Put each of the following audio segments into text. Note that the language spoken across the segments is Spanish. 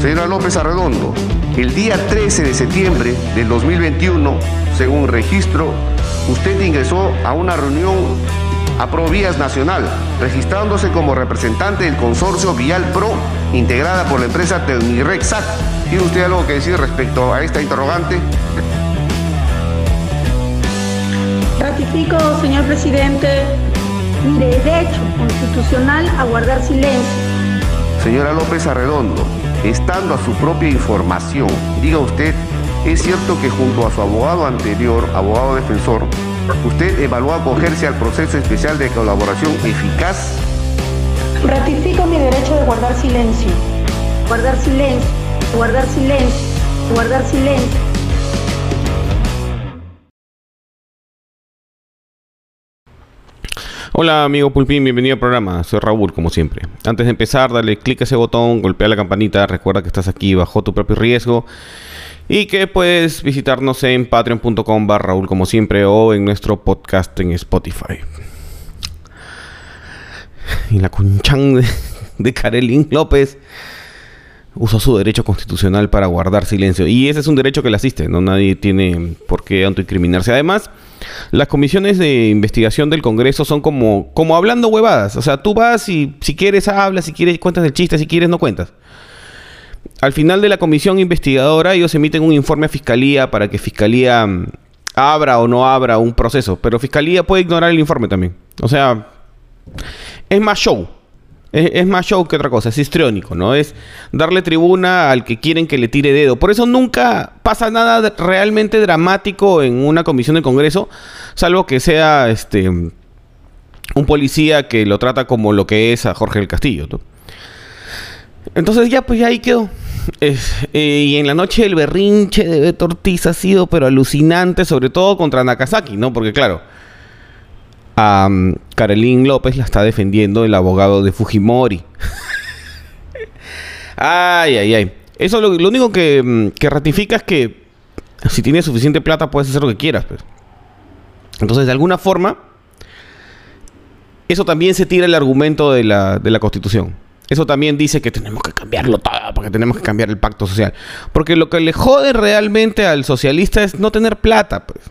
Señora López Arredondo, el día 13 de septiembre del 2021, según registro, usted ingresó a una reunión a Provías Nacional, registrándose como representante del consorcio Vial Pro, integrada por la empresa Telmirexat. ¿Tiene usted algo que decir respecto a esta interrogante? Ratifico, señor presidente, mi derecho constitucional a guardar silencio. Señora López Arredondo, estando a su propia información, diga usted, ¿es cierto que junto a su abogado anterior, abogado defensor, usted evaluó acogerse al proceso especial de colaboración eficaz? Ratifico mi derecho de guardar silencio. Guardar silencio, guardar silencio, guardar silencio. Hola amigo Pulpín, bienvenido al programa. Soy Raúl, como siempre. Antes de empezar, dale clic a ese botón, golpea la campanita, recuerda que estás aquí bajo tu propio riesgo y que puedes visitarnos en patreon.com barra Raúl, como siempre, o en nuestro podcast en Spotify. Y la cunchan de, de Karelín López usó su derecho constitucional para guardar silencio. Y ese es un derecho que le asiste, ¿no? Nadie tiene por qué autoincriminarse. Además, las comisiones de investigación del Congreso son como, como hablando huevadas. O sea, tú vas y si quieres hablas, si quieres cuentas el chiste, si quieres no cuentas. Al final de la comisión investigadora, ellos emiten un informe a Fiscalía para que Fiscalía mm, abra o no abra un proceso. Pero Fiscalía puede ignorar el informe también. O sea, es más show. Es, más show que otra cosa, es histriónico, ¿no? Es darle tribuna al que quieren que le tire dedo. Por eso nunca pasa nada realmente dramático en una comisión del Congreso, salvo que sea este un policía que lo trata como lo que es a Jorge del Castillo. ¿no? Entonces ya, pues ya ahí quedó. Eh, y en la noche el berrinche de Beto Ortiz ha sido pero alucinante, sobre todo contra Nakazaki, ¿no? Porque claro, Carolín López la está defendiendo el abogado de Fujimori. ay, ay, ay. Eso lo, lo único que, que, ratifica es que si tienes suficiente plata puedes hacer lo que quieras. Pues. Entonces, de alguna forma, eso también se tira el argumento de la, de la Constitución. Eso también dice que tenemos que cambiarlo todo, porque tenemos que cambiar el pacto social. Porque lo que le jode realmente al socialista es no tener plata, pues.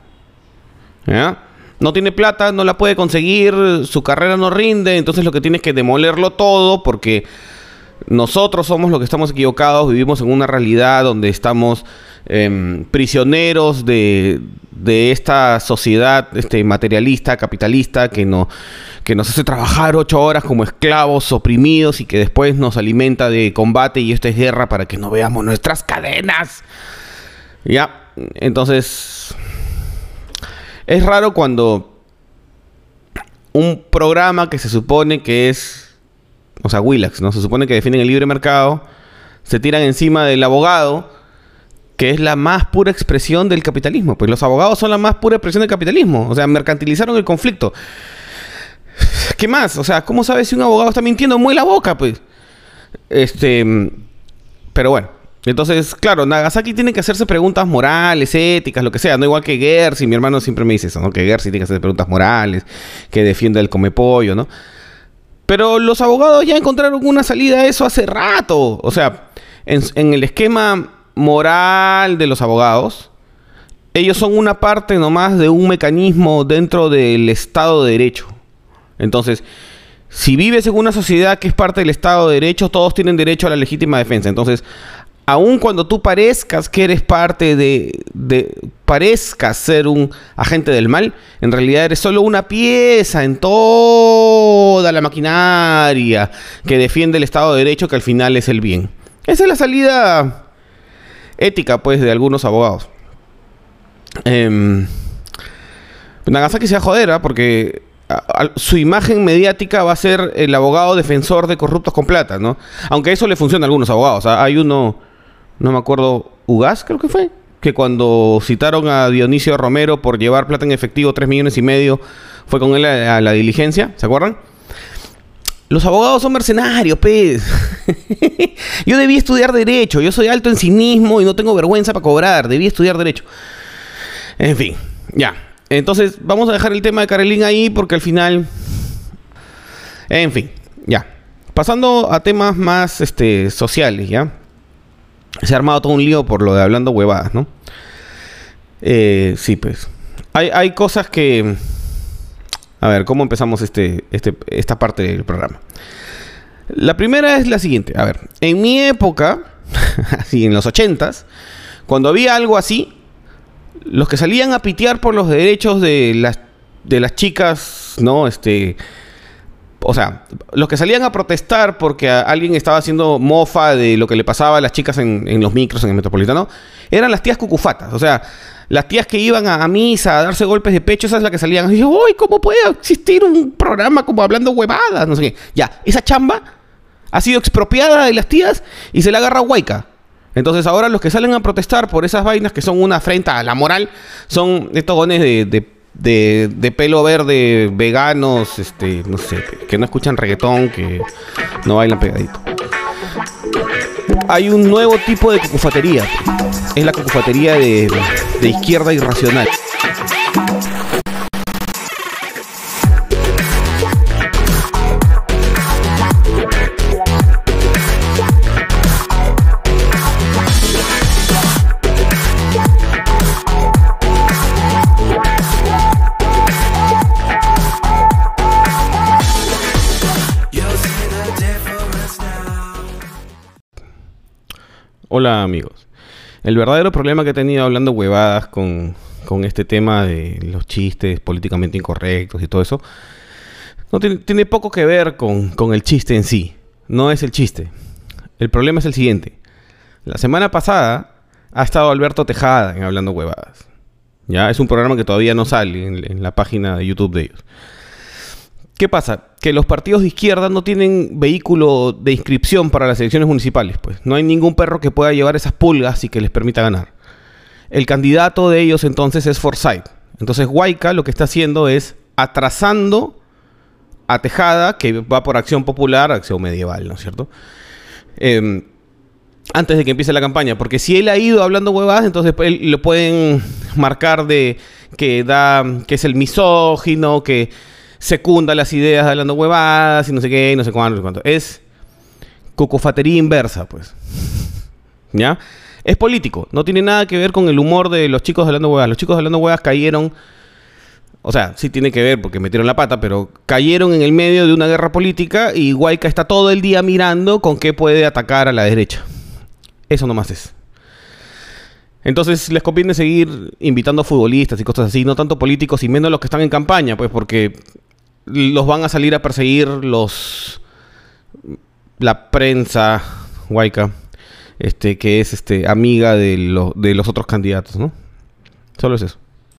¿Ya? No tiene plata, no la puede conseguir, su carrera no rinde, entonces lo que tiene es que demolerlo todo porque nosotros somos los que estamos equivocados, vivimos en una realidad donde estamos eh, prisioneros de, de, esta sociedad este, materialista, capitalista, que, no, que nos hace trabajar ocho horas como esclavos oprimidos y que después nos alimenta de combate y esto es guerra para que no veamos nuestras cadenas. Ya, entonces es raro cuando un programa que se supone que es, o sea, Willax, ¿no? Se supone que defienden el libre mercado, se tiran encima del abogado, que es la más pura expresión del capitalismo. Pues los abogados son la más pura expresión del capitalismo. O sea, mercantilizaron el conflicto. ¿Qué más? O sea, ¿cómo sabes si un abogado está mintiendo? Mueve la boca, pues. Este. Pero bueno. Entonces, claro, Nagasaki tiene que hacerse preguntas morales, éticas, lo que sea, no igual que Gersi, mi hermano siempre me dice eso, ¿no? Que Gersi tiene que hacer preguntas morales, que defienda el come pollo, ¿no? Pero los abogados ya encontraron una salida a eso hace rato. O sea, en, en el esquema moral de los abogados, ellos son una parte nomás de un mecanismo dentro del Estado de Derecho. Entonces, si vives en una sociedad que es parte del Estado de Derecho, todos tienen derecho a la legítima defensa. Entonces, aun cuando tú parezcas que eres parte de, de, parezcas ser un agente del mal, en realidad eres solo una pieza en toda la maquinaria que defiende el Estado de Derecho, que al final es el bien. Esa es la salida ética, pues, de algunos abogados. Eh, Nagasaki se va a joder, ¿eh? porque su imagen mediática va a ser el abogado defensor de corruptos con plata, ¿no? Aunque eso le funciona a algunos abogados. ¿eh? Hay uno no me acuerdo, Ugas creo que fue, que cuando citaron a Dionisio Romero por llevar plata en efectivo, 3 millones y medio, fue con él a, la diligencia, ¿se acuerdan? Los abogados son mercenarios, pez. yo debí estudiar derecho, yo soy alto en cinismo y no tengo vergüenza para cobrar, debí estudiar derecho. En fin, ya. Entonces, vamos a dejar el tema de Carolín ahí porque al final... En fin, ya. Pasando a temas más este, sociales, ¿ya? Se ha armado todo un lío por lo de hablando huevadas, ¿no? Eh, sí, pues. Hay, hay cosas que... A ver, ¿cómo empezamos este, este, esta parte del programa? La primera es la siguiente. A ver, en mi época, así en los ochentas, cuando había algo así, los que salían a pitear por los derechos de las, de las chicas, ¿no? Este, o sea, los que salían a protestar porque alguien estaba haciendo mofa de lo que le pasaba a las chicas en, los micros, en el metropolitano, eran las tías cucufatas. O sea, las tías que iban a, misa a darse golpes de pecho, esas las que salían. Y ¡Uy, cómo puede existir un programa como hablando huevadas! No sé qué. Ya, esa chamba ha sido expropiada de las tías y se la agarra Huayca. Entonces ahora los que salen a protestar por esas vainas que son una afrenta a la moral son estos gones de, pelo verde, veganos, este, no sé, que no escuchan reggaetón, que no bailan pegadito. Hay un nuevo tipo de cucufatería. Es la cucufatería de, de izquierda irracional. Amigos. El verdadero problema que he tenido hablando huevadas con, este tema de los chistes políticamente incorrectos y todo eso, no tiene, poco que ver con, el chiste en sí. No es el chiste. El problema es el siguiente. La semana pasada ha estado Alberto Tejada en Hablando Huevadas. Ya es un programa que todavía no sale en la página de YouTube de ellos. ¿Qué pasa? Que los partidos de izquierda no tienen vehículo de inscripción para las elecciones municipales, pues. No hay ningún perro que pueda llevar esas pulgas y que les permita ganar. El candidato de ellos entonces es Forsyth. Entonces Huayca lo que está haciendo es atrasando a Tejada, que va por acción popular, acción medieval, ¿no es cierto? Em, antes de que empiece la campaña. Porque si él ha ido hablando huevadas, entonces lo pueden marcar de que da. que es el misógino, que secunda las ideas de hablando huevadas y no sé qué, no sé cuánto, no sé cuánto. Es cocofatería inversa, pues. ¿Ya? Es político, no tiene nada que ver con el humor de los chicos hablando huevadas. Los chicos hablando huevadas cayeron, o sea, sí tiene que ver porque metieron la pata, pero cayeron en el medio de una guerra política y Huayca está todo el día mirando con qué puede atacar a la derecha. Eso nomás es. Entonces les conviene seguir invitando futbolistas y cosas así, no tanto políticos y menos los que están en campaña, pues porque los van a salir a perseguir los la prensa huayca este que es este amiga de, de los otros candidatos no solo es eso